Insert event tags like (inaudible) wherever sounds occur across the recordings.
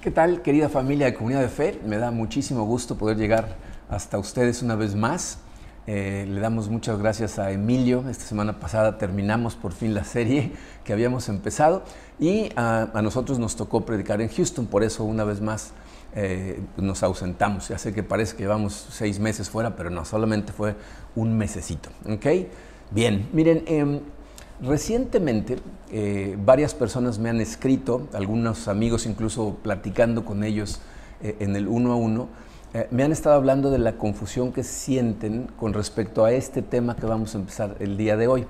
¿Qué tal, querida familia de Comunidad de Fe? Me da muchísimo gusto poder llegar hasta ustedes una vez más. Eh, le damos muchas gracias a Emilio. Esta semana pasada terminamos por fin la serie que habíamos empezado y a, nosotros nos tocó predicar en Houston, por eso una vez más eh, nos ausentamos. Ya sé que parece que llevamos seis meses fuera, pero no, solamente fue un mesecito. ¿ok? Bien, miren, em, recientemente eh, varias personas me han escrito, algunos amigos incluso platicando con ellos en el uno a uno, eh, me han estado hablando de la confusión que sienten con respecto a este tema que vamos a empezar el día de hoy.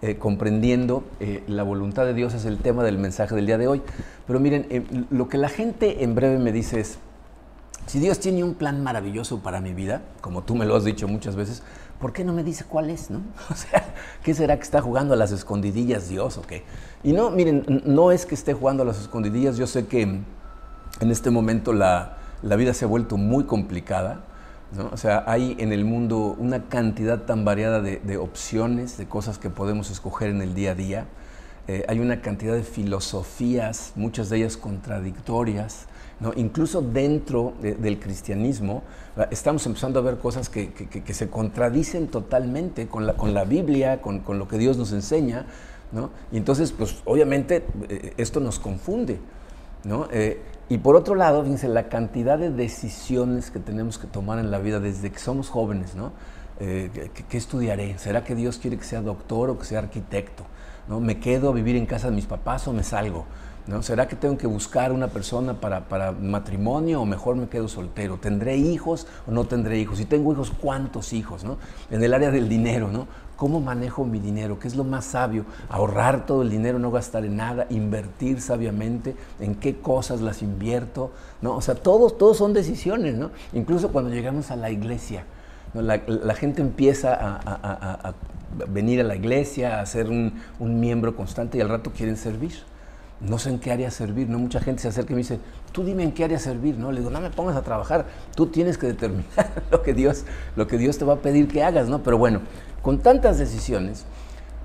Eh, comprendiendo eh, la voluntad de Dios es el tema del mensaje del día de hoy. Pero miren, lo que la gente en breve me dice es, si Dios tiene un plan maravilloso para mi vida, como tú me lo has dicho muchas veces, ¿por qué no me dice cuál es? No? (laughs) O sea, ¿qué será que está jugando a las escondidillas Dios o qué? Y no, miren, no es que esté jugando a las escondidillas, yo sé que en este momento la, la vida se ha vuelto muy complicada. O sea, hay en el mundo una cantidad tan variada de, opciones, de cosas que podemos escoger en el día a día. Eh, hay una cantidad de filosofías, muchas de ellas contradictorias. Incluso dentro del cristianismo estamos empezando a ver cosas que, se contradicen totalmente con la, Biblia, con, lo que Dios nos enseña. ¿no? Y entonces, pues obviamente eh, esto nos confunde. ¿no? Eh, y por otro lado, fíjense, la cantidad de decisiones que tenemos que tomar en la vida desde que somos jóvenes, ¿no? Eh, ¿qué, estudiaré? ¿Será que Dios quiere que sea doctor o que sea arquitecto? ¿no? ¿Me quedo a vivir en casa de mis papás o me salgo? ¿No? ¿Será que tengo que buscar una persona para, para, matrimonio o mejor me quedo soltero? ¿Tendré hijos o no tendré hijos? Si tengo hijos, ¿cuántos hijos? ¿no? En el área del dinero, ¿no? ¿Cómo manejo mi dinero? ¿Qué es lo más sabio? Ahorrar todo el dinero, no gastar en nada, invertir sabiamente, en qué cosas las invierto, ¿no? O sea, todos, todos son decisiones, ¿no? Incluso cuando llegamos a la iglesia, la, gente empieza a, venir a la iglesia, a ser un miembro constante y al rato quieren servir no sé en qué área servir, ¿no? Mucha gente se acerca y me dice, tú dime en qué área servir, ¿no? Le digo, no me pongas a trabajar, tú tienes que determinar (laughs) lo que Dios, lo que Dios te va a pedir que hagas, ¿no? Pero bueno, con tantas decisiones,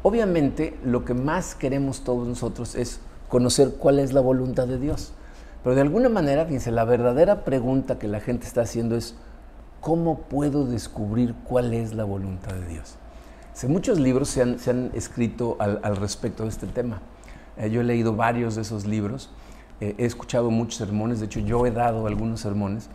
obviamente lo que más queremos todos nosotros es conocer cuál es la voluntad de Dios. Pero de alguna manera, fíjense, la verdadera pregunta que la gente está haciendo es, ¿cómo puedo descubrir cuál es la voluntad de Dios? muchos libros se han, escrito al respecto de este tema. Eh, yo he leído varios de esos libros, eh, he escuchado muchos sermones, de hecho yo he dado algunos sermones,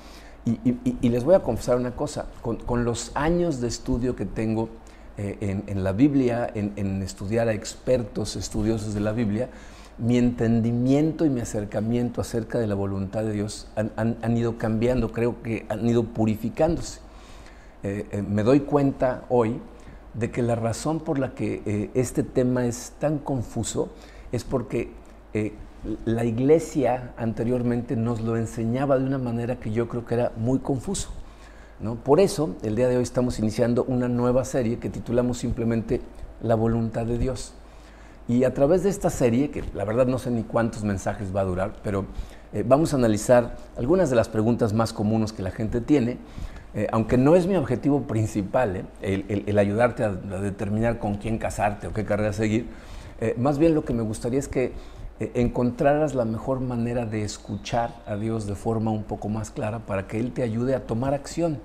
y, les voy a confesar una cosa, con, los años de estudio que tengo eh, en, la Biblia, en, estudiar a expertos estudiosos de la Biblia, mi entendimiento y mi acercamiento acerca de la voluntad de Dios han, ido cambiando, creo que han ido purificándose. me doy cuenta hoy de que la razón por la que este tema es tan confuso es porque eh, la iglesia anteriormente nos lo enseñaba de una manera que yo creo que era muy confuso. ¿no? Por eso, el día de hoy estamos iniciando una nueva serie que titulamos simplemente La voluntad de Dios. Y a través de esta serie, que la verdad no sé ni cuántos mensajes va a durar, pero eh, vamos a analizar algunas de las preguntas más comunes que la gente tiene, eh, aunque no es mi objetivo principal, el, ayudarte a, a, determinar con quién casarte o qué carrera seguir, eh, más bien lo que me gustaría es que eh, encontraras la mejor manera de escuchar a Dios de forma un poco más clara para que Él te ayude a tomar acción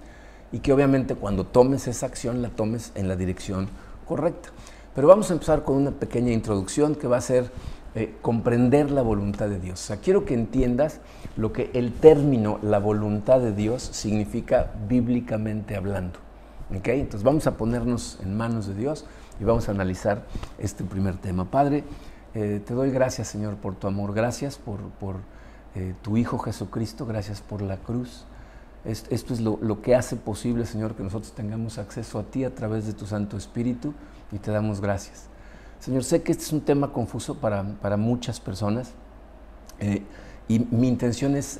y que obviamente cuando tomes esa acción la tomes en la dirección correcta. Pero vamos a empezar con una pequeña introducción que va a ser eh, comprender la voluntad de Dios. O sea, quiero que entiendas lo que el término la voluntad de Dios significa bíblicamente hablando. Entonces vamos a ponernos en manos de Dios y vamos a analizar este primer tema. Padre, eh, te doy gracias, Señor, por tu amor. Gracias por, eh, tu Hijo Jesucristo. Gracias por la cruz. Esto, es lo, que hace posible, Señor, que nosotros tengamos acceso a ti a través de tu Santo Espíritu y te damos gracias. Señor, sé que este es un tema confuso para, muchas personas eh, y mi intención es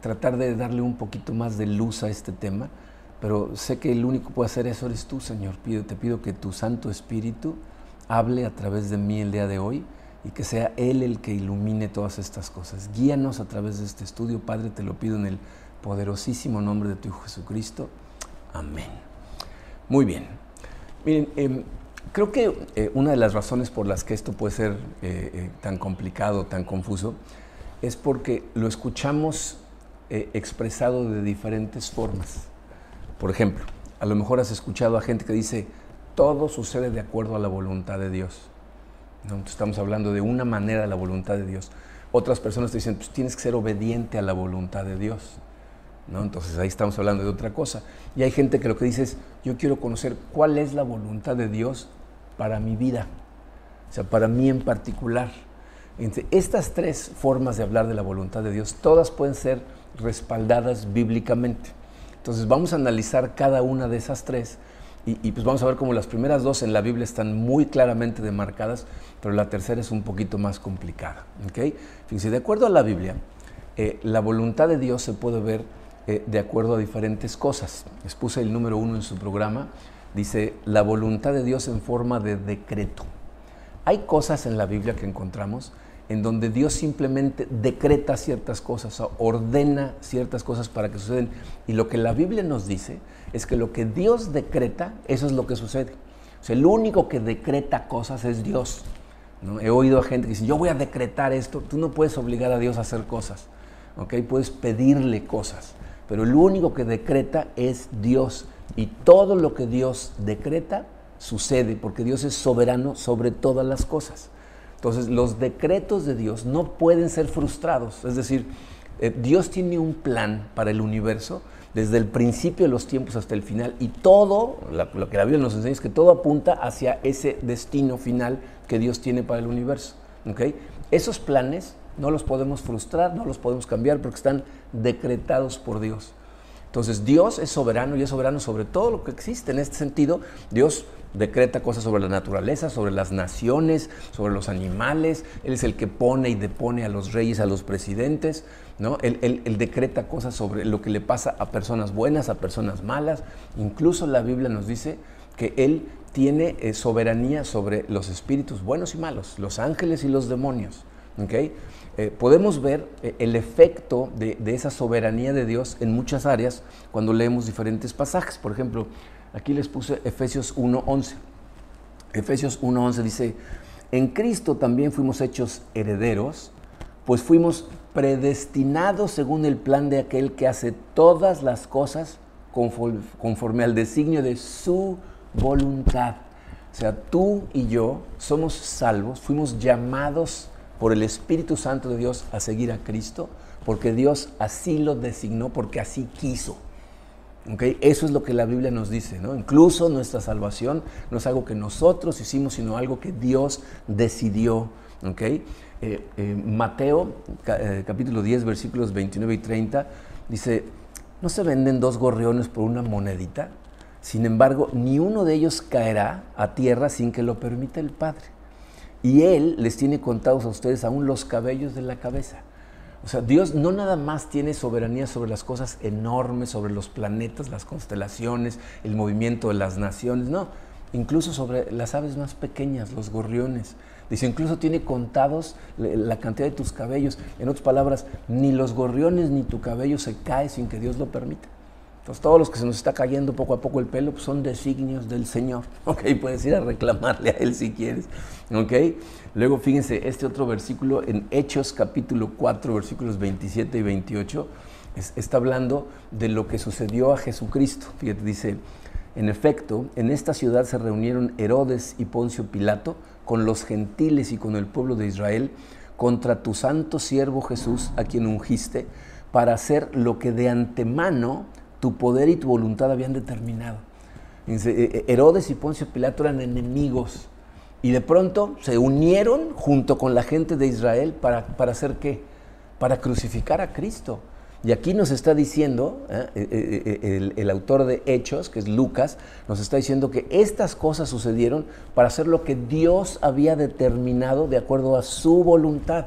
tratar de darle un poquito más de luz a este tema pero sé que el único que puede hacer eso eres tú, Señor. Te pido que tu Santo Espíritu hable a través de mí el día de hoy y que sea Él el que ilumine todas estas cosas. Guíanos a través de este estudio, Padre, te lo pido en el poderosísimo nombre de tu Hijo Jesucristo. Amén. Muy bien. Miren, em, creo que eh, una de las razones por las que esto puede ser eh, eh, tan complicado, tan confuso, es porque lo escuchamos expresado de diferentes formas. Por ejemplo, a lo mejor has escuchado a gente que dice, todo sucede de acuerdo a la voluntad de Dios. estamos hablando de una manera la voluntad de Dios. Otras personas te dicen, pues tienes que ser obediente a la voluntad de Dios. ¿no? Entonces ahí estamos hablando de otra cosa. Y hay gente que lo que dice es, yo quiero conocer cuál es la voluntad de Dios para mi vida, o sea, para mí en particular. Estas tres formas de hablar de la voluntad de Dios, todas pueden ser respaldadas bíblicamente. Entonces vamos a analizar cada una de esas tres y, pues vamos a ver cómo las primeras dos en la Biblia están muy claramente demarcadas, pero la tercera es un poquito más complicada. ¿okay? Fíjense, de acuerdo a la Biblia, eh, la voluntad de Dios se puede ver eh, de acuerdo a diferentes cosas. Les puse el número uno en su programa. Dice, la voluntad de Dios en forma de decreto. Hay cosas en la Biblia que encontramos en donde Dios simplemente decreta ciertas cosas, ordena ciertas cosas para que suceden. Y lo que la Biblia nos dice es que lo que Dios decreta, eso es lo que sucede. O sea, el único que decreta cosas es Dios. He oído a gente que dice, yo voy a decretar esto. Tú no puedes obligar a Dios a hacer cosas. ¿ok? Puedes pedirle cosas pero el único que decreta es Dios. Y todo lo que Dios decreta sucede, porque Dios es soberano sobre todas las cosas. Entonces, los decretos de Dios no pueden ser frustrados. Es decir, eh, Dios tiene un plan para el universo desde el principio de los tiempos hasta el final y todo, lo que la Biblia nos enseña es que todo apunta hacia ese destino final que Dios tiene para el universo. ¿okay? Esos planes no los podemos frustrar, no los podemos cambiar porque están decretados por Dios. Entonces Dios es soberano y es soberano sobre todo lo que existe. En este sentido, Dios decreta cosas sobre la naturaleza, sobre las naciones, sobre los animales. Él es el que pone y depone a los reyes, a los presidentes. ¿no? Él, decreta cosas sobre lo que le pasa a personas buenas, a personas malas. Incluso la Biblia nos dice que Él tiene eh, soberanía sobre los espíritus buenos y malos, los ángeles y los demonios. ¿okay? Eh, podemos ver eh, el efecto de, esa soberanía de Dios en muchas áreas cuando leemos diferentes pasajes. Por ejemplo, aquí les puse Efesios 1.11. Efesios 1.11 dice, en Cristo también fuimos hechos herederos, pues fuimos predestinados según el plan de aquel que hace todas las cosas conforme al designio de su voluntad. O sea, tú y yo somos salvos, fuimos llamados por el Espíritu Santo de Dios a seguir a Cristo, porque Dios así lo designó, porque así quiso. ¿Okay? Eso es lo que la Biblia nos dice. ¿no? Incluso nuestra salvación no es algo que nosotros hicimos, sino algo que Dios decidió. ¿okay? Eh, eh, Mateo eh, capítulo 10, versículos 29 y 30 dice, ¿no se venden dos gorriones por una monedita? Sin embargo, ni uno de ellos caerá a tierra sin que lo permita el Padre y Él les tiene contados a ustedes aún los cabellos de la cabeza. O sea, Dios no nada más tiene soberanía sobre las cosas enormes, sobre los planetas, las constelaciones, el movimiento de las naciones, no, incluso sobre las aves más pequeñas, los gorriones. Dice, incluso tiene contados la cantidad de tus cabellos. En otras palabras, ni los gorriones ni tu cabello se cae sin que Dios lo permita. Entonces, todos los que se nos está cayendo poco a poco el pelo pues, son designios del Señor. (laughs) Ok, puedes ir a reclamarle a Él si quieres. Ok, luego fíjense, este otro versículo en Hechos capítulo 4, versículos 27 y 28, está hablando de lo que sucedió a Jesucristo. Fíjate, dice, en efecto, en esta ciudad se reunieron Herodes y Poncio Pilato con los gentiles y con el pueblo de Israel contra tu santo siervo Jesús, a quien ungiste, para hacer lo que de antemano tu poder y tu voluntad habían determinado. Eh, eh, Herodes y Poncio Pilato eran enemigos y de pronto se unieron junto con la gente de Israel para, para hacer qué? Para crucificar a Cristo. Y aquí nos está diciendo, ¿eh? el, el, autor de Hechos, que es Lucas, nos está diciendo que estas cosas sucedieron para hacer lo que Dios había determinado de acuerdo a su voluntad.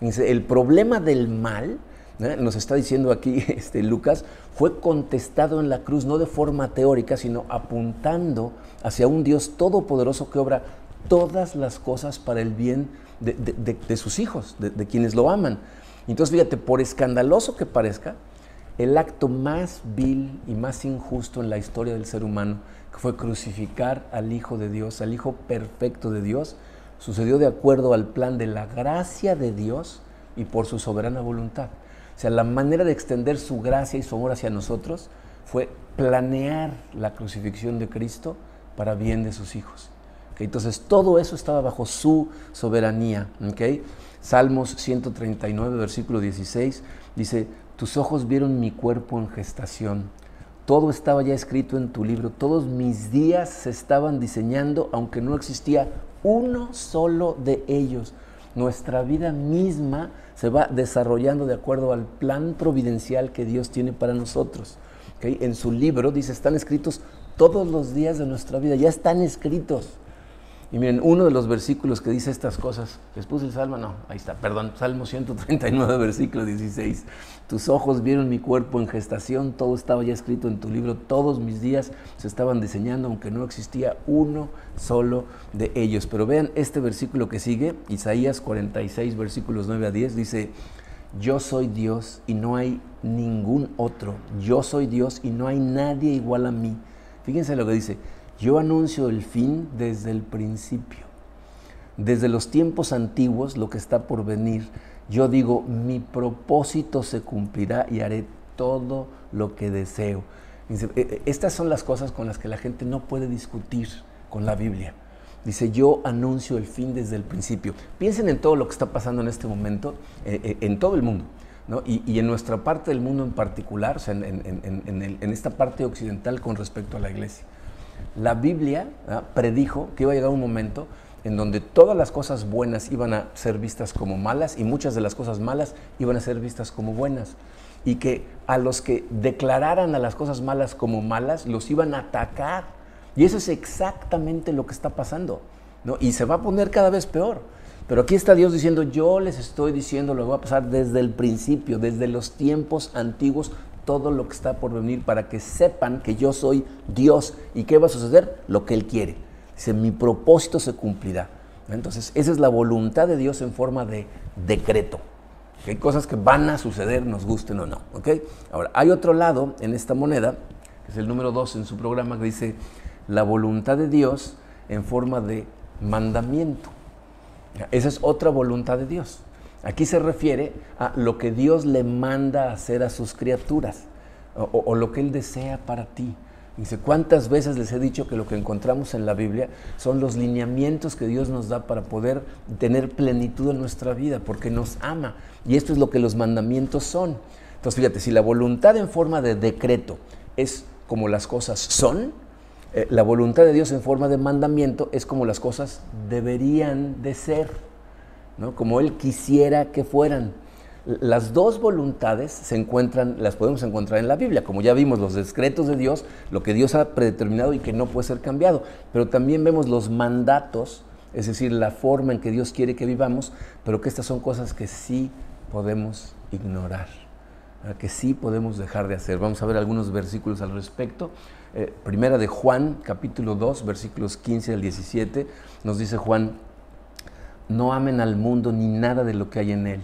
El problema del mal ¿eh? nos está diciendo aquí (laughs) este, Lucas, fue contestado en la cruz no de forma teórica, sino apuntando hacia un Dios todopoderoso que obra todas las cosas para el bien de, sus hijos, de, quienes lo aman. Entonces, fíjate, por escandaloso que parezca, el acto más vil y más injusto en la historia del ser humano, que fue crucificar al Hijo de Dios, al Hijo perfecto de Dios, sucedió de acuerdo al plan de la gracia de Dios y por su soberana voluntad. O sea, la manera de extender su gracia y su amor hacia nosotros fue planear la crucifixión de Cristo para bien de sus hijos. Entonces, todo eso estaba bajo su soberanía. Salmos 139, versículo 16, dice, tus ojos vieron mi cuerpo en gestación. Todo estaba ya escrito en tu libro. Todos mis días se estaban diseñando, aunque no existía uno solo de ellos. Nuestra vida misma se va desarrollando de acuerdo al plan providencial que Dios tiene para nosotros. En su libro dice, están escritos todos los días de nuestra vida, ya están escritos. Y miren, uno de los versículos que dice estas cosas, les puse el salmo, no, ahí está, perdón, Salmo 139, (laughs) versículo 16. Tus ojos vieron mi cuerpo en gestación, todo estaba ya escrito en tu libro, todos mis días se estaban diseñando, aunque no existía uno solo de ellos. Pero vean este versículo que sigue, Isaías 46, versículos 9 a 10, dice, yo soy Dios y no hay ningún otro, yo soy Dios y no hay nadie igual a mí. Fíjense lo que dice, yo anuncio el fin desde el principio. Desde los tiempos antiguos, lo que está por venir, yo digo, mi propósito se cumplirá y haré todo lo que deseo. Eh, eh, estas son las cosas con las que la gente no puede discutir con la Biblia. Dice, yo anuncio el fin desde el principio. Piensen en todo lo que está pasando en este momento, eh, en todo el mundo. Y, en nuestra parte del mundo en particular, o sea, en esta parte occidental con respecto a la iglesia. La Biblia predijo que iba a llegar un momento en donde todas las cosas buenas iban a ser vistas como malas y muchas de las cosas malas iban a ser vistas como buenas. Y que a los que declararan a las cosas malas como malas, los iban a atacar. Y eso es exactamente lo que está pasando. Y se va a poner cada vez peor. Pero aquí está Dios diciendo, yo les estoy diciendo lo que va a pasar desde el principio, desde los tiempos antiguos, todo lo que está por venir para que sepan que yo soy Dios. ¿Y qué va a suceder? Lo que Él quiere. Dice, mi propósito se cumplirá. Entonces, esa es la voluntad de Dios en forma de decreto. Hay cosas que van a suceder, nos gusten o no. Ahora, hay otro lado en esta moneda, que es el número 2 en su programa, que dice la voluntad de Dios en forma de mandamiento. Esa es otra voluntad de Dios. Aquí se refiere a lo que Dios le manda hacer a sus criaturas o, lo que Él desea para ti. Dice, ¿cuántas veces les he dicho que lo que encontramos en la Biblia son los lineamientos que Dios nos da para poder tener plenitud en nuestra vida? Porque nos ama. Y esto es lo que los mandamientos son. Entonces, fíjate, si la voluntad en forma de decreto es como las cosas son, eh, la voluntad de Dios en forma de mandamiento es como las cosas deberían de ser como Él quisiera que fueran. Las dos voluntades se encuentran, las podemos encontrar en la Biblia, como ya vimos los decretos de Dios, lo que Dios ha predeterminado y que no puede ser cambiado, pero también vemos los mandatos, es decir, la forma en que Dios quiere que vivamos, pero que estas son cosas que sí podemos ignorar, que sí podemos dejar de hacer. Vamos a ver algunos versículos al respecto. Eh, primera de Juan, capítulo 2, versículos 15 al 17, nos dice Juan, no amen al mundo ni nada de lo que hay en él.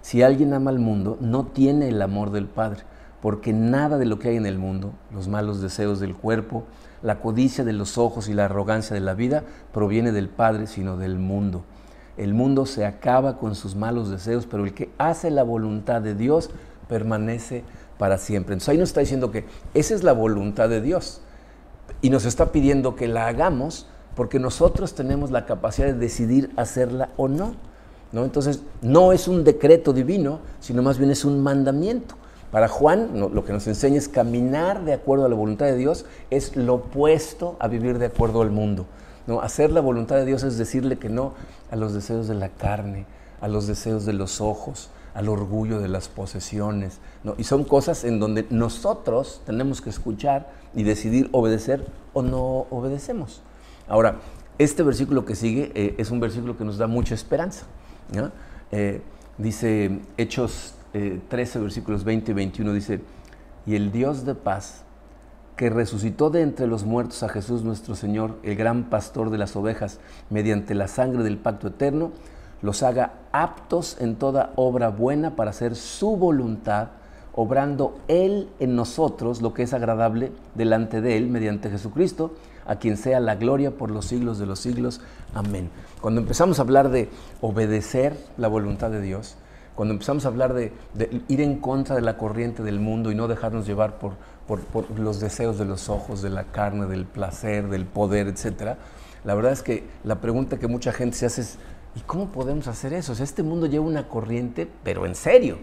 Si alguien ama al mundo, no tiene el amor del Padre, porque nada de lo que hay en el mundo, los malos deseos del cuerpo, la codicia de los ojos y la arrogancia de la vida, proviene del Padre, sino del mundo. El mundo se acaba con sus malos deseos, pero el que hace la voluntad de Dios permanece para siempre. Entonces ahí nos está diciendo que esa es la voluntad de Dios y nos está pidiendo que la hagamos porque nosotros tenemos la capacidad de decidir hacerla o no. ¿no? Entonces, no es un decreto divino, sino más bien es un mandamiento. Para Juan, lo que nos enseña es caminar de acuerdo a la voluntad de Dios, es lo opuesto a vivir de acuerdo al mundo. ¿no? Hacer la voluntad de Dios es decirle que no a los deseos de la carne, a los deseos de los ojos, al orgullo de las posesiones. ¿no? Y son cosas en donde nosotros tenemos que escuchar y decidir obedecer o no obedecemos. Ahora, este versículo que sigue eh, es un versículo que nos da mucha esperanza. Eh, dice Hechos 13, eh, versículos 20 y 21, dice, y el Dios de paz, que resucitó de entre los muertos a Jesús nuestro Señor, el gran pastor de las ovejas, mediante la sangre del pacto eterno, los haga aptos en toda obra buena para hacer su voluntad, obrando Él en nosotros lo que es agradable delante de Él mediante Jesucristo a quien sea la gloria por los siglos de los siglos. Amén. Cuando empezamos a hablar de obedecer la voluntad de Dios, cuando empezamos a hablar de, ir en contra de la corriente del mundo y no dejarnos llevar por, por, los deseos de los ojos, de la carne, del placer, del poder, etc., la verdad es que la pregunta que mucha gente se hace es, ¿y cómo podemos hacer eso? O este mundo lleva una corriente, pero en serio.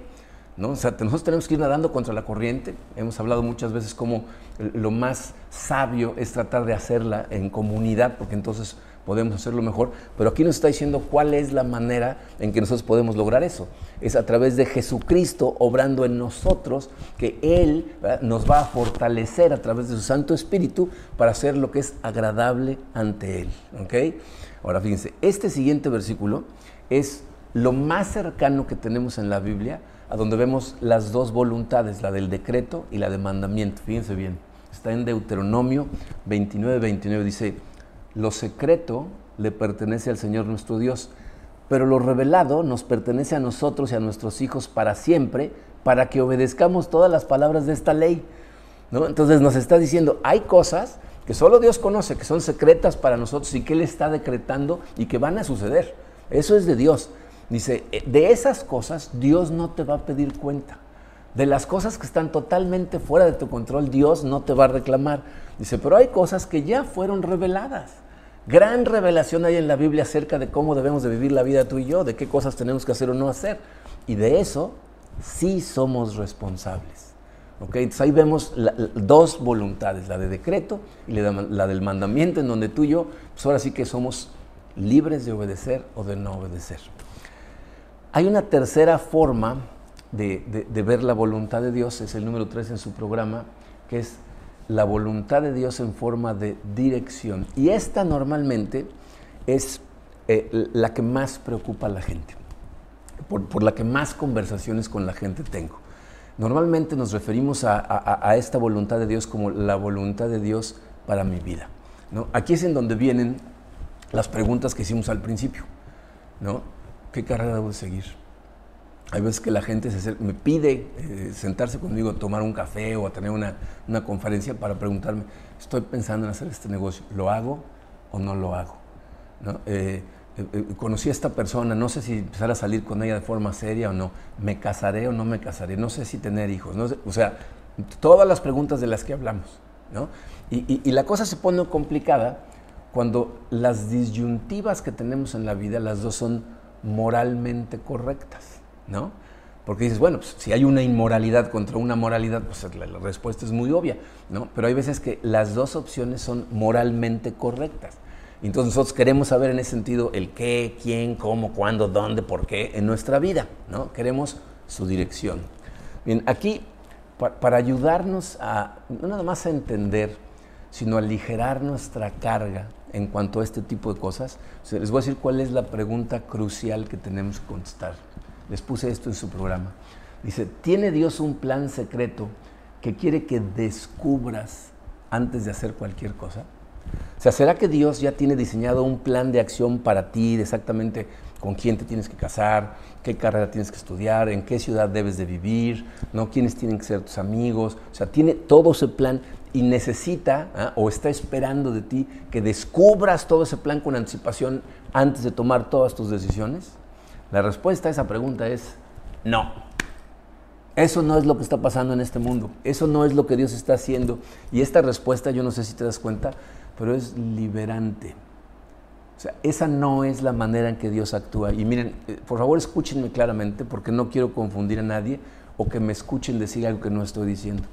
Nosotros tenemos que ir nadando contra la corriente. Hemos hablado muchas veces cómo lo más sabio es tratar de hacerla en comunidad, porque entonces podemos hacerlo mejor, pero aquí nos está diciendo cuál es la manera en que nosotros podemos lograr eso. Es a través de Jesucristo obrando en nosotros, que Él nos va a fortalecer a través de su Santo Espíritu para hacer lo que es agradable ante Él. ¿okay? Ahora fíjense, este siguiente versículo es lo más cercano que tenemos en la Biblia a donde vemos las dos voluntades, la del decreto y la de mandamiento. Fíjense bien, está en Deuteronomio 29, 29, dice, lo secreto le pertenece al Señor nuestro Dios, pero lo revelado nos pertenece a nosotros y a nuestros hijos para siempre, para que obedezcamos todas las palabras de esta ley. ¿No? Entonces nos está diciendo, hay cosas que solo Dios conoce, que son secretas para nosotros y que Él está decretando y que van a suceder. Eso es de Dios. Dice, eh, de esas cosas Dios no te va a pedir cuenta. De las cosas que están totalmente fuera de tu control, Dios no te va a reclamar. Dice, pero hay cosas que ya fueron reveladas. Gran revelación hay en la Biblia acerca de cómo debemos de vivir la vida tú y yo, de qué cosas tenemos que hacer o no hacer. Y de eso sí somos responsables. Entonces ahí vemos dos voluntades, la de decreto y la, del mandamiento, en donde tú y yo, pues ahora sí que somos libres de obedecer o de no obedecer. Hay una tercera forma de, ver la voluntad de Dios, es el número 3 en su programa, que es la voluntad de Dios en forma de dirección. Y esta normalmente es eh, la que más preocupa a la gente, por, la que más conversaciones con la gente tengo. Normalmente nos referimos a, esta voluntad de Dios como la voluntad de Dios para mi vida. Aquí es en donde vienen las preguntas que hicimos al principio. ¿no? ¿Qué carrera debo seguir? Hay veces que la gente se me pide eh, sentarse conmigo tomar un café o a tener una, conferencia para preguntarme, estoy pensando en hacer este negocio, ¿lo hago o no lo hago? Eh, eh, conocí a esta persona, no sé si empezar a salir con ella de forma seria o no, me casaré o no me casaré, no sé si tener hijos, o sea, todas las preguntas de las que hablamos. Y, y la cosa se pone complicada cuando las disyuntivas que tenemos en la vida, las dos son moralmente correctas. ¿no? Porque dices, bueno, pues, si hay una inmoralidad contra una moralidad, pues la, respuesta es muy obvia, ¿no? Pero hay veces que las dos opciones son moralmente correctas. Entonces nosotros queremos saber en ese sentido el qué, quién, cómo, cuándo, dónde, por qué en nuestra vida, ¿no? Queremos su dirección. Bien, aquí, para ayudarnos a, no nada más a entender, sino a aligerar nuestra carga en cuanto a este tipo de cosas, les voy a decir cuál es la pregunta crucial que tenemos que contestar les puse esto en su programa. Dice, ¿tiene Dios un plan secreto que quiere que descubras antes de hacer cualquier cosa? O sea, ¿será que Dios ya tiene diseñado un plan de acción para ti, de exactamente con quién te tienes que casar, qué carrera tienes que estudiar, en qué ciudad debes de vivir, ¿no? quiénes tienen que ser tus amigos? O sea, tiene todo ese plan y necesita ¿ah? o está esperando de ti que descubras todo ese plan con anticipación antes de tomar todas tus decisiones. La respuesta a esa pregunta es no. Eso no es lo que está pasando en este mundo. Eso no es lo que Dios está haciendo. Y esta respuesta, yo no sé si te das cuenta, pero es liberante. O sea, esa no es la manera en que Dios actúa. Y miren, eh, por favor escúchenme claramente porque no quiero confundir a nadie o que me escuchen decir algo que no estoy diciendo.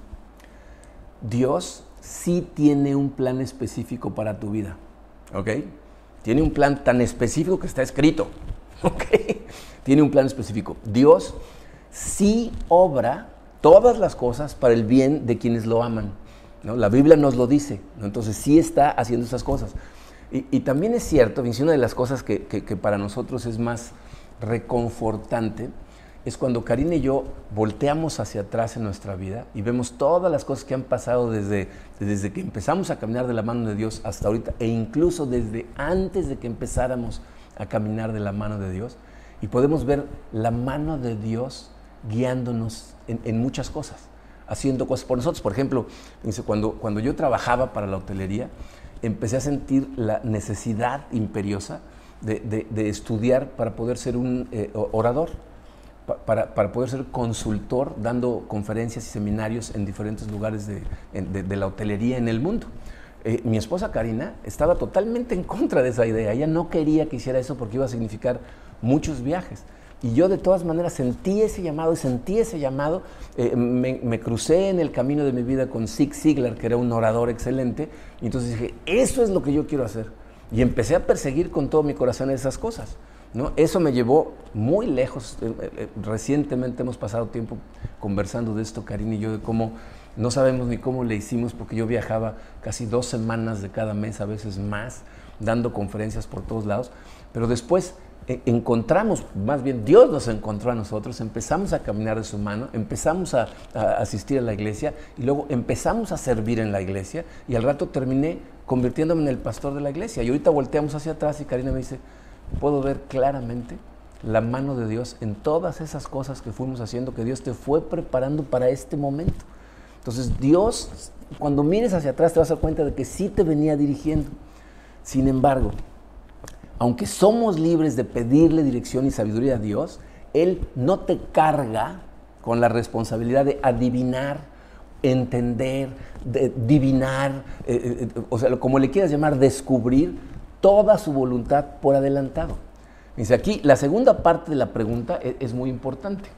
Dios sí tiene un plan específico para tu vida. ¿Ok? Tiene un plan tan específico que está escrito. (laughs) ¿Ok? Tiene un plan específico. Dios sí obra todas las cosas para el bien de quienes lo aman. ¿no? La Biblia nos lo dice. Entonces sí está haciendo esas cosas. Y, también es cierto, una de las cosas que, para nosotros es más reconfortante es cuando Karina y yo volteamos hacia atrás en nuestra vida y vemos todas las cosas que han pasado desde, desde que empezamos a caminar de la mano de Dios hasta ahorita e incluso desde antes de que empezáramos a caminar de la mano de Dios y podemos ver la mano de Dios guiándonos en, muchas cosas, haciendo cosas por nosotros. Por ejemplo, cuando, cuando yo trabajaba para la hotelería, empecé a sentir la necesidad imperiosa de, estudiar para poder ser un eh, orador. Para, poder ser consultor dando conferencias y seminarios en diferentes lugares de, de, la hotelería en el mundo. Eh, mi esposa Karina estaba totalmente en contra de esa idea. Ella no quería que hiciera eso porque iba a significar muchos viajes. Y yo de todas maneras sentí ese llamado y sentí ese llamado. Eh, me, me, crucé en el camino de mi vida con Zig Ziglar, que era un orador excelente. Y entonces dije, eso es lo que yo quiero hacer. Y empecé a perseguir con todo mi corazón esas cosas. ¿No? Eso me llevó muy lejos. Eh, eh, recientemente hemos pasado tiempo conversando de esto, Karina y yo, de cómo no sabemos ni cómo le hicimos, porque yo viajaba casi dos semanas de cada mes, a veces más, dando conferencias por todos lados. Pero después eh, encontramos, más bien Dios nos encontró a nosotros, empezamos a caminar de su mano, empezamos a, asistir a la iglesia y luego empezamos a servir en la iglesia y al rato terminé convirtiéndome en el pastor de la iglesia. Y ahorita volteamos hacia atrás y Karina me dice, puedo ver claramente la mano de Dios en todas esas cosas que fuimos haciendo, que Dios te fue preparando para este momento. Entonces Dios, cuando mires hacia atrás te vas a dar cuenta de que sí te venía dirigiendo. Sin embargo, aunque somos libres de pedirle dirección y sabiduría a Dios, Él no te carga con la responsabilidad de adivinar, entender, de divinar, eh, eh, o sea, como le quieras llamar, descubrir toda su voluntad por adelantado. Dice aquí, la segunda parte de la pregunta es, es muy importante.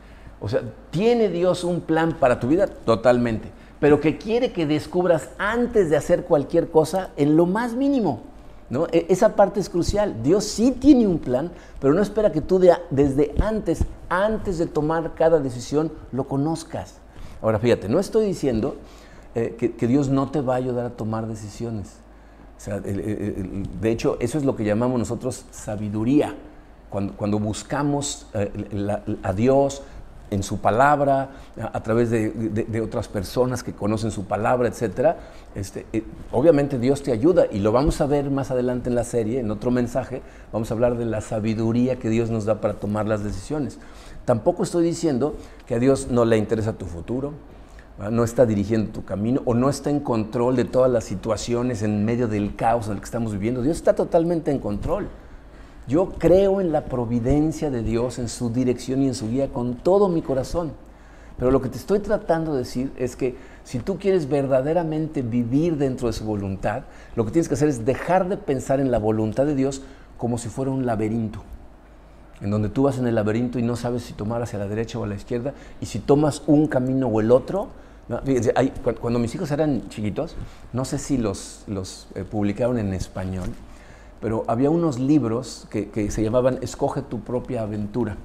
O sea, ¿tiene Dios un plan para tu vida? Totalmente. Pero que quiere que descubras antes de hacer cualquier cosa en lo más mínimo. ¿no? E, esa parte es crucial. Dios sí tiene un plan, pero no espera que tú desde antes, antes de tomar cada decisión, lo conozcas. Ahora fíjate, no estoy diciendo eh, que, Dios no te va a ayudar a tomar decisiones. De hecho, eso es lo que llamamos nosotros sabiduría. Cuando, buscamos eh, a Dios, en su palabra, a, través de, otras personas que conocen su palabra, etc. Este, eh, obviamente Dios te ayuda y lo vamos a ver más adelante en la serie, en otro mensaje, vamos a hablar de la sabiduría que Dios nos da para tomar las decisiones. Tampoco estoy diciendo que a Dios no le interesa tu futuro, no está dirigiendo tu camino o no está en control de todas las situaciones en medio del caos en el que estamos viviendo. Dios está totalmente en control. Yo creo en la providencia de Dios, en su dirección y en su guía con todo mi corazón. Pero lo que te estoy tratando de decir es que si tú quieres verdaderamente vivir dentro de su voluntad, lo que tienes que hacer es dejar de pensar en la voluntad de Dios como si fuera un laberinto, en donde tú vas en el laberinto y no sabes si tomar hacia la derecha o a la izquierda, y si tomas un camino o el otro, fíjense, cuando mis hijos eran chiquitos, no sé si los, los eh, publicaron en español, pero había unos libros que, se llamaban Escoge tu propia aventura.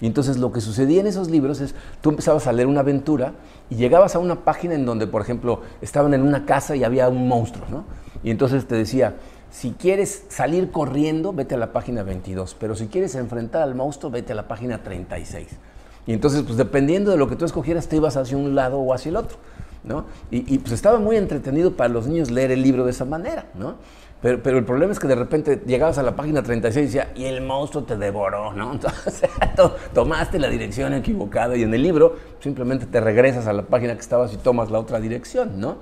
Y entonces lo que sucedía en esos libros es, tú empezabas a leer una aventura y llegabas a una página en donde, por ejemplo, estaban en una casa y había un monstruo, ¿no? Y entonces te decía, si quieres salir corriendo, vete a la página 22, pero si quieres enfrentar al monstruo, vete a la página 36. Y entonces, pues dependiendo de lo que tú escogieras, te ibas hacia un lado o hacia el otro, ¿no? Y, pues estaba muy entretenido para los niños leer el libro de esa manera, ¿no? Pero, el problema es que de repente llegabas a la página 36 y decía, y el monstruo te devoró, ¿no? (laughs) Entonces tomaste la dirección equivocada y en el libro simplemente te regresas a la página que estabas y tomas la otra dirección, ¿no?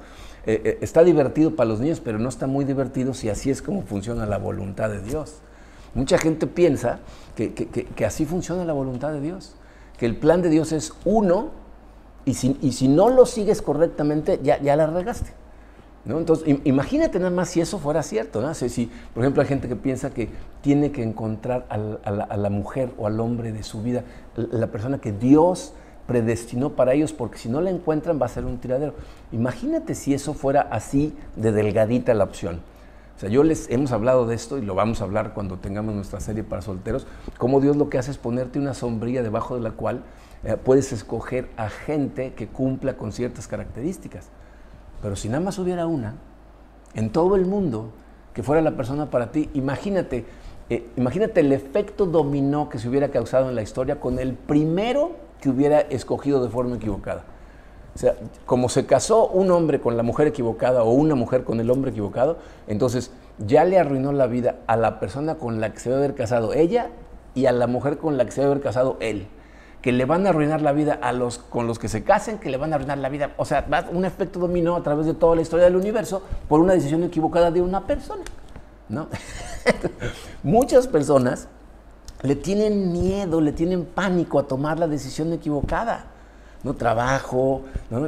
Eh, eh, está divertido para los niños, pero no está muy divertido si así es como funciona la voluntad de Dios. Mucha gente piensa que, así funciona la voluntad de Dios, que el plan de Dios es uno y si, y si no lo sigues correctamente, ya, ya la regaste. Entonces, imagínate nada más si eso fuera cierto. ¿no? Si, por ejemplo, hay gente que piensa que tiene que encontrar a la, mujer o al hombre de su vida, la persona que Dios predestinó para ellos, porque si no la encuentran va a ser un tiradero. Imagínate si eso fuera así de delgadita la opción. O sea, yo les hemos hablado de esto y lo vamos a hablar cuando tengamos nuestra serie para solteros, cómo Dios lo que hace es ponerte una sombrilla debajo de la cual eh, puedes escoger a gente que cumpla con ciertas características. Pero si nada más hubiera una, en todo el mundo, que fuera la persona para ti, imagínate, eh, imagínate el efecto dominó que se hubiera causado en la historia con el primero que hubiera escogido de forma equivocada. O sea, como se casó un hombre con la mujer equivocada o una mujer con el hombre equivocado, entonces ya le arruinó la vida a la persona con la que se debe haber casado ella y a la mujer con la que se debe haber casado él que le van a arruinar la vida a los con los que se casen, que le van a arruinar la vida. O sea, un efecto dominó a través de toda la historia del universo por una decisión equivocada de una persona. ¿no? (laughs) Muchas personas le tienen miedo, le tienen pánico a tomar la decisión equivocada. No trabajo, ¿no?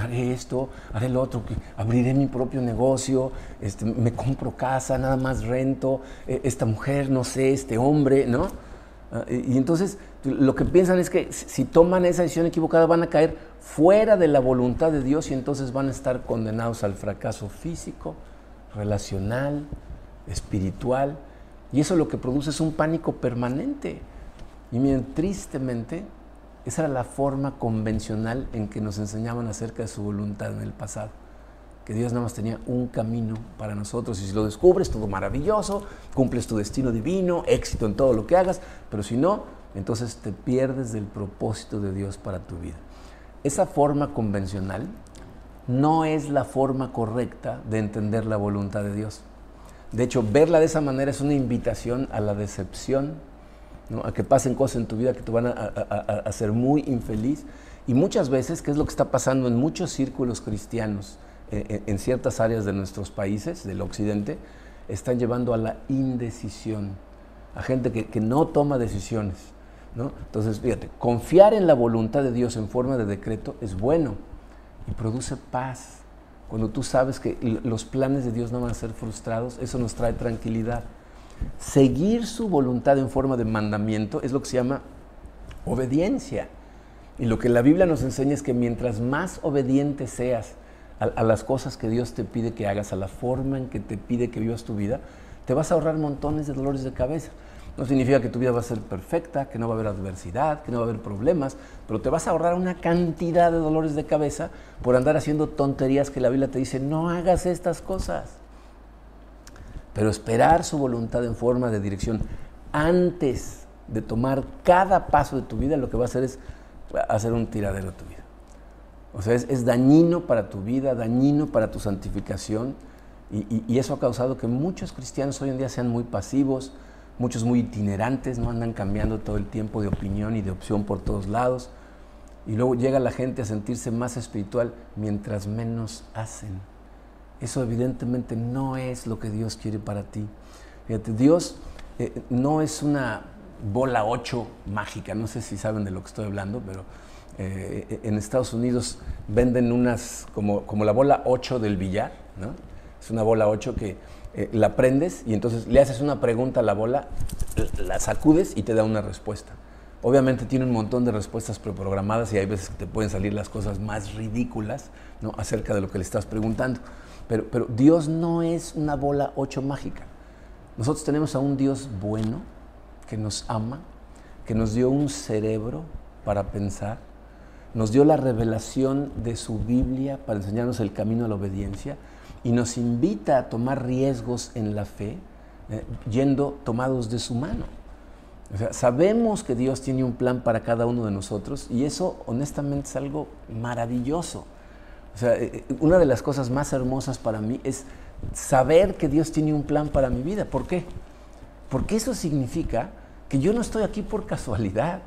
haré esto, haré lo otro, abriré mi propio negocio, este, me compro casa, nada más rento, e, esta mujer, no sé, este hombre, ¿no? Ah, y entonces lo que piensan es que si toman esa decisión equivocada van a caer fuera de la voluntad de Dios y entonces van a estar condenados al fracaso físico, relacional, espiritual. Y eso lo que produce es un pánico permanente. Y miren, tristemente, esa era la forma convencional en que nos enseñaban acerca de su voluntad en el pasado. Que Dios nada más tenía un camino para nosotros y si lo descubres, todo maravilloso, cumples tu destino divino, éxito en todo lo que hagas, pero si no, entonces te pierdes del propósito de Dios para tu vida. Esa forma convencional no es la forma correcta de entender la voluntad de Dios. De hecho, verla de esa manera es una invitación a la decepción, a que pasen cosas en tu vida que te van a, hacer muy infeliz. Y muchas veces, que es lo que está pasando en muchos círculos cristianos eh, eh, en ciertas áreas de nuestros países, del occidente, están llevando a la indecisión, a gente que, que no toma decisiones. ¿no? Entonces, fíjate, confiar en la voluntad de Dios en forma de decreto es bueno y produce paz. Cuando tú sabes que los planes de Dios no van a ser frustrados, eso nos trae tranquilidad. Seguir su voluntad en forma de mandamiento es lo que se llama obediencia. Y lo que la Biblia nos enseña es que mientras más obediente seas a, las cosas que Dios te pide que hagas, a la forma en que te pide que vivas tu vida, te vas a ahorrar montones de dolores de cabeza. No significa que tu vida va a ser perfecta, que no va a haber adversidad, que no va a haber problemas, pero te vas a ahorrar una cantidad de dolores de cabeza por andar haciendo tonterías que la Biblia te dice, no hagas estas cosas. Pero esperar su voluntad en forma de dirección antes de tomar cada paso de tu vida, lo que va a hacer es hacer un tiradero de tu vida. O sea, es, dañino para tu vida, dañino para tu santificación, y eso ha causado que muchos cristianos hoy en día sean muy pasivos, muchos muy itinerantes, no andan cambiando todo el tiempo de opinión y de opción por todos lados. Y luego llega la gente a sentirse más espiritual mientras menos hacen. Eso evidentemente no es lo que Dios quiere para ti. Dios eh, no es una bola 8 mágica, no sé si saben de lo que estoy hablando, pero eh, en Estados Unidos venden unas como, como la bola 8 del billar, ¿no? Es una bola 8 que eh, la prendes y entonces le haces una pregunta a la bola, la sacudes y te da una respuesta. Obviamente tiene un montón de respuestas preprogramadas y hay veces que te pueden salir las cosas más ridículas ¿no? acerca de lo que le estás preguntando. Pero, Dios no es una bola ocho mágica. Nosotros tenemos a un Dios bueno que nos ama, que nos dio un cerebro para pensar, nos dio la revelación de su Biblia para enseñarnos el camino a la obediencia y nos invita a tomar riesgos en la fe, eh, yendo tomados de su mano. sabemos que Dios tiene un plan para cada uno de nosotros y eso honestamente es algo maravilloso. O sea, eh, eh, una de las cosas más hermosas para mí es saber que Dios tiene un plan para mi vida. ¿Por qué? Porque eso significa que yo no estoy aquí por casualidad,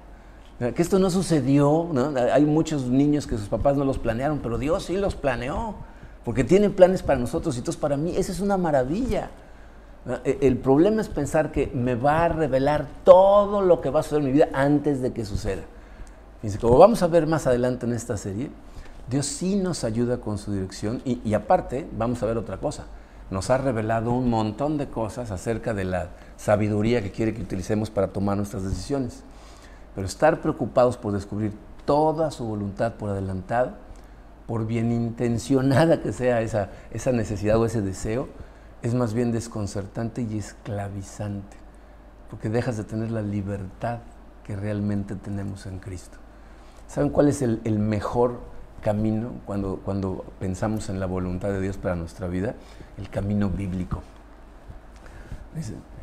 que esto no sucedió. Hay muchos niños que sus papás no los planearon, pero Dios sí los planeó porque tiene planes para nosotros y entonces para mí esa es una maravilla. E, el problema es pensar que me va a revelar todo lo que va a suceder en mi vida antes de que suceda. Como vamos a ver más adelante en esta serie, Dios sí nos ayuda con su dirección y, aparte vamos a ver otra cosa. Nos ha revelado un montón de cosas acerca de la sabiduría que quiere que utilicemos para tomar nuestras decisiones. Pero estar preocupados por descubrir toda su voluntad por adelantado por bien intencionada que sea esa, esa necesidad o ese deseo, es más bien desconcertante y esclavizante, porque dejas de tener la libertad que realmente tenemos en Cristo. ¿Saben cuál es el, mejor camino cuando, cuando pensamos en la voluntad de Dios para nuestra vida? El camino bíblico.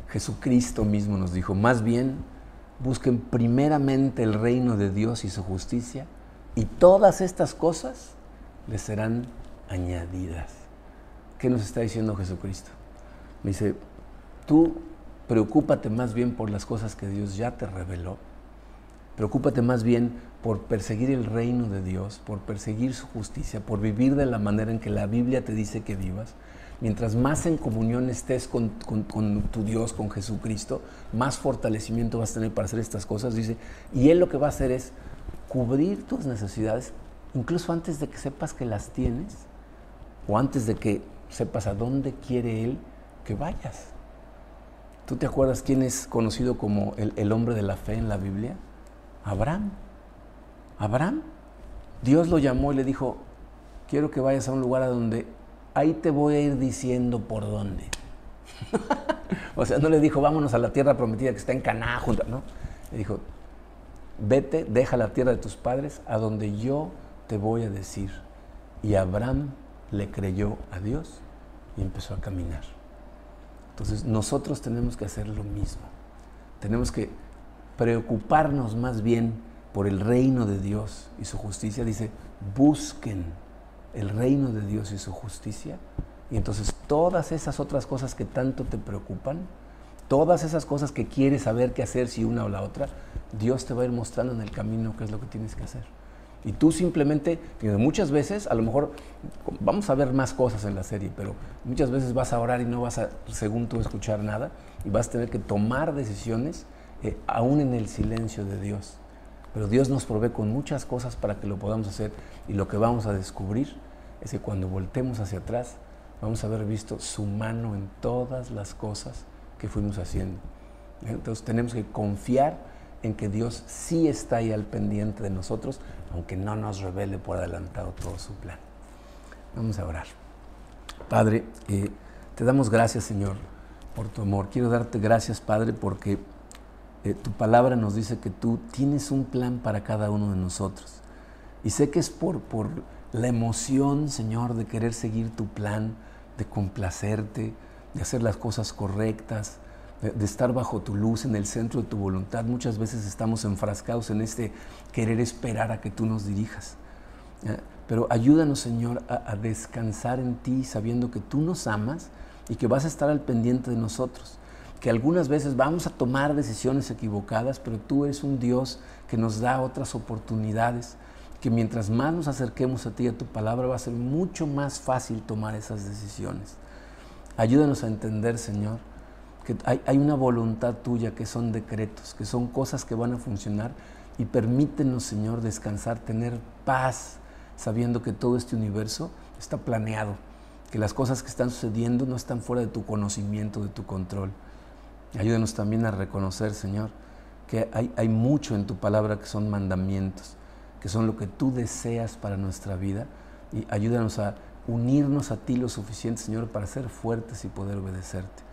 Jesucristo mismo nos dijo, más bien busquen primeramente el reino de Dios y su justicia, y todas estas cosas les serán añadidas. ¿Qué nos está diciendo Jesucristo? Me dice, tú preocúpate más bien por las cosas que Dios ya te reveló Preocúpate más bien por perseguir el reino de Dios, por perseguir su justicia, por vivir de la manera en que la Biblia te dice que vivas. Mientras más en comunión estés con, tu Dios, con Jesucristo, más fortalecimiento vas a tener para hacer estas cosas, dice. Y Él lo que va a hacer es cubrir tus necesidades, incluso antes de que sepas que las tienes, o antes de que sepas a dónde quiere Él que vayas. ¿Tú te acuerdas quién es conocido como el, el hombre de la fe en la Biblia? Abraham. Abraham. Dios lo llamó y le dijo, quiero que vayas a un lugar a donde ahí te voy a ir diciendo por dónde. (laughs) o sea, no le dijo, vámonos a la tierra prometida que está en Caná, junto, ¿no? Le dijo, vete, deja la tierra de tus padres a donde yo te voy a decir. Y Abraham le creyó a Dios y empezó a caminar. Entonces nosotros tenemos que hacer lo mismo. Tenemos que preocuparnos más bien por el reino de Dios y su justicia, dice, busquen el reino de Dios y su justicia. Y entonces todas esas otras cosas que tanto te preocupan, todas esas cosas que quieres saber qué hacer si una o la otra, Dios te va a ir mostrando en el camino qué es lo que tienes que hacer. Y tú simplemente, muchas veces, a lo mejor vamos a ver más cosas en la serie, pero muchas veces vas a orar y no vas a, según tú, escuchar nada y vas a tener que tomar decisiones eh, aún en el silencio de Dios. Pero Dios nos provee con muchas cosas para que lo podamos hacer y lo que vamos a descubrir es que cuando voltemos hacia atrás vamos a haber visto su mano en todas las cosas que fuimos haciendo. Entonces tenemos que confiar en que Dios sí está ahí al pendiente de nosotros, aunque no nos revele por adelantado todo su plan. Vamos a orar. Padre, eh, te damos gracias, Señor, por tu amor. Quiero darte gracias, Padre, porque eh, tu palabra nos dice que tú tienes un plan para cada uno de nosotros. Y sé que es por, por la emoción, Señor, de querer seguir tu plan, de complacerte, de hacer las cosas correctas, de, estar bajo tu luz, en el centro de tu voluntad. Muchas veces estamos enfrascados en este querer esperar a que tú nos dirijas. Pero ayúdanos, Señor, a descansar en ti, sabiendo que tú nos amas y que vas a estar al pendiente de nosotros que algunas veces vamos a tomar decisiones equivocadas, pero tú eres un Dios que nos da otras oportunidades, que mientras más nos acerquemos a ti y a tu palabra va a ser mucho más fácil tomar esas decisiones. Ayúdanos a entender, Señor, que hay, hay una voluntad tuya que son decretos, que son cosas que van a funcionar y permítenos, Señor, descansar, tener paz, sabiendo que todo este universo está planeado, que las cosas que están sucediendo no están fuera de tu conocimiento, de tu control. Ayúdanos también a reconocer, Señor, que hay, hay, mucho en tu palabra que son mandamientos, que son lo que tú deseas para nuestra vida. Y ayúdanos a unirnos a ti lo suficiente, Señor, para ser fuertes y poder obedecerte.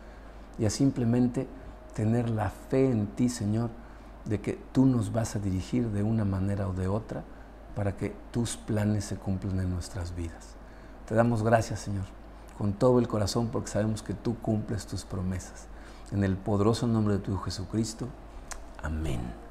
Y a simplemente tener la fe en ti, Señor, de que tú nos vas a dirigir de una manera o de otra para que tus planes se cumplan en nuestras vidas. Te damos gracias, Señor, con todo el corazón porque sabemos que tú cumples tus promesas. En el poderoso nombre de tu Hijo Jesucristo. Amén.